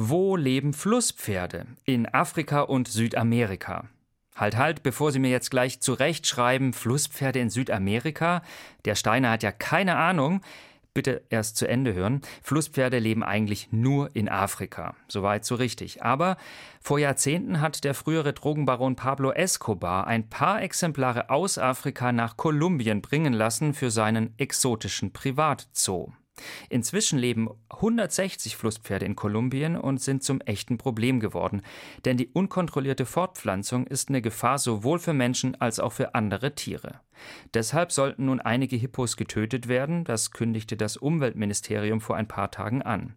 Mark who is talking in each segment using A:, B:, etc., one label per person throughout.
A: Wo leben Flusspferde? In Afrika und Südamerika. Halt, halt, bevor Sie mir jetzt gleich zurechtschreiben, Flusspferde in Südamerika. Der Steiner hat ja keine Ahnung. Bitte erst zu Ende hören. Flusspferde leben eigentlich nur in Afrika. Soweit so richtig. Aber vor Jahrzehnten hat der frühere Drogenbaron Pablo Escobar ein paar Exemplare aus Afrika nach Kolumbien bringen lassen für seinen exotischen Privatzoo. Inzwischen leben 160 Flusspferde in Kolumbien und sind zum echten Problem geworden, denn die unkontrollierte Fortpflanzung ist eine Gefahr sowohl für Menschen als auch für andere Tiere. Deshalb sollten nun einige Hippos getötet werden, das kündigte das Umweltministerium vor ein paar Tagen an.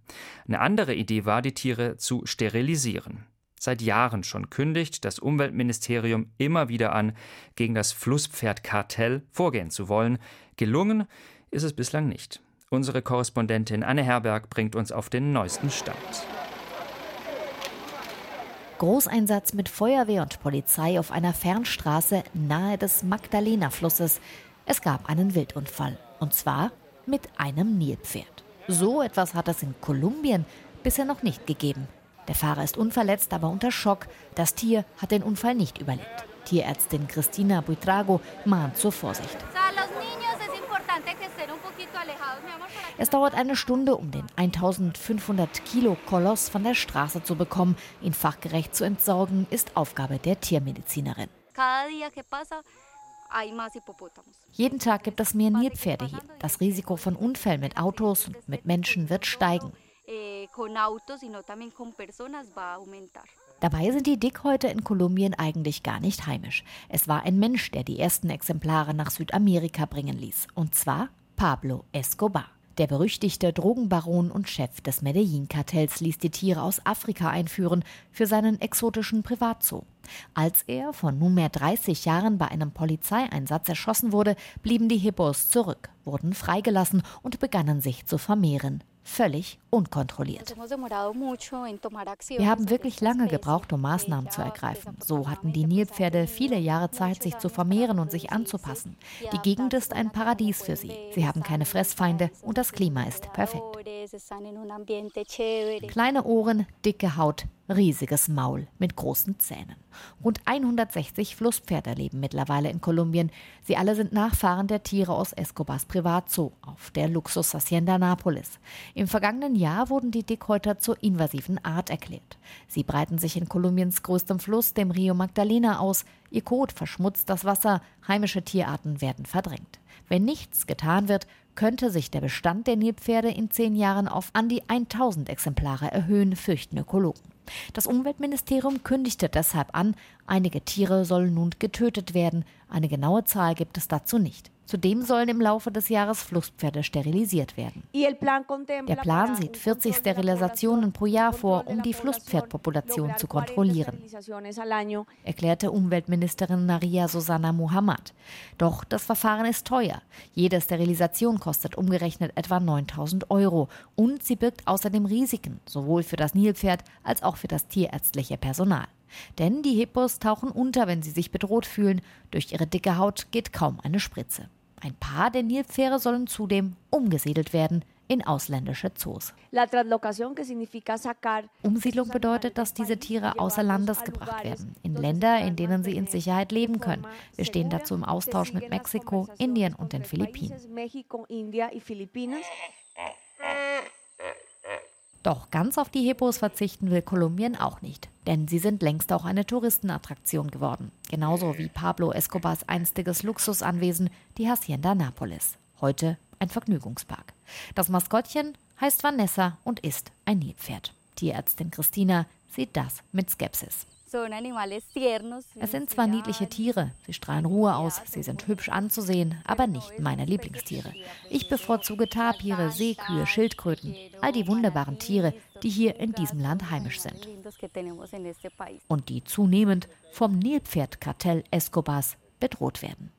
A: Eine andere Idee war, die Tiere zu sterilisieren. Seit Jahren schon kündigt das Umweltministerium immer wieder an, gegen das Flusspferdkartell vorgehen zu wollen. Gelungen ist es bislang nicht. Unsere Korrespondentin Anne Herberg bringt uns auf den neuesten Stand.
B: Großeinsatz mit Feuerwehr und Polizei auf einer Fernstraße nahe des Magdalena-Flusses. Es gab einen Wildunfall. Und zwar mit einem Nilpferd. So etwas hat es in Kolumbien bisher noch nicht gegeben. Der Fahrer ist unverletzt, aber unter Schock. Das Tier hat den Unfall nicht überlebt. Tierärztin Cristina Buitrago mahnt zur Vorsicht. Es dauert eine Stunde, um den 1500 Kilo Koloss von der Straße zu bekommen. Ihn fachgerecht zu entsorgen, ist Aufgabe der Tiermedizinerin. Jeden Tag gibt es mehr Nilpferde hier. Das Risiko von Unfällen mit Autos und mit Menschen wird steigen. Eh, Dabei sind die Dickhäute in Kolumbien eigentlich gar nicht heimisch. Es war ein Mensch, der die ersten Exemplare nach Südamerika bringen ließ. Und zwar Pablo Escobar. Der berüchtigte Drogenbaron und Chef des Medellin-Kartells ließ die Tiere aus Afrika einführen für seinen exotischen Privatzoo. Als er vor nunmehr 30 Jahren bei einem Polizeieinsatz erschossen wurde, blieben die Hippos zurück, wurden freigelassen und begannen sich zu vermehren völlig unkontrolliert. Wir haben wirklich lange gebraucht, um Maßnahmen zu ergreifen. So hatten die Nilpferde viele Jahre Zeit, sich zu vermehren und sich anzupassen. Die Gegend ist ein Paradies für sie. Sie haben keine Fressfeinde und das Klima ist perfekt. Kleine Ohren, dicke Haut, riesiges Maul mit großen Zähnen. Rund 160 Flusspferde leben mittlerweile in Kolumbien. Sie alle sind Nachfahren der Tiere aus Escobars Privatzoo auf der Luxus Hacienda Nápoles. Im vergangenen Jahr wurden die Dickhäuter zur invasiven Art erklärt. Sie breiten sich in Kolumbiens größtem Fluss, dem Rio Magdalena, aus. Ihr Kot verschmutzt das Wasser. Heimische Tierarten werden verdrängt. Wenn nichts getan wird, könnte sich der Bestand der Nilpferde in zehn Jahren auf an die 1000 Exemplare erhöhen, fürchten Ökologen. Das Umweltministerium kündigte deshalb an, einige Tiere sollen nun getötet werden. Eine genaue Zahl gibt es dazu nicht. Zudem sollen im Laufe des Jahres Flusspferde sterilisiert werden. Der Plan sieht 40 Sterilisationen pro Jahr vor, um die Flusspferdpopulation zu kontrollieren, erklärte Umweltministerin Maria Susanna Muhammad. Doch das Verfahren ist teuer. Jede Sterilisation kostet umgerechnet etwa 9000 Euro und sie birgt außerdem Risiken, sowohl für das Nilpferd als auch für das tierärztliche Personal. Denn die Hippos tauchen unter, wenn sie sich bedroht fühlen. Durch ihre dicke Haut geht kaum eine Spritze. Ein paar der Nilpferde sollen zudem umgesiedelt werden in ausländische Zoos. Umsiedlung bedeutet, dass diese Tiere außer Landes gebracht werden, in Länder, in denen sie in Sicherheit leben können. Wir stehen dazu im Austausch mit Mexiko, Indien und den Philippinen. Doch ganz auf die Hippos verzichten will Kolumbien auch nicht, denn sie sind längst auch eine Touristenattraktion geworden. Genauso wie Pablo Escobars einstiges Luxusanwesen, die Hacienda Nápoles. Heute ein Vergnügungspark. Das Maskottchen heißt Vanessa und ist ein Nilpferd. Tierärztin Christina sieht das mit Skepsis. Es sind zwar niedliche Tiere, sie strahlen Ruhe aus, sie sind hübsch anzusehen, aber nicht meine Lieblingstiere. Ich bevorzuge Tapire, Seekühe, Schildkröten, all die wunderbaren Tiere, die hier in diesem Land heimisch sind. Und die zunehmend vom Nilpferdkartell Escobars bedroht werden.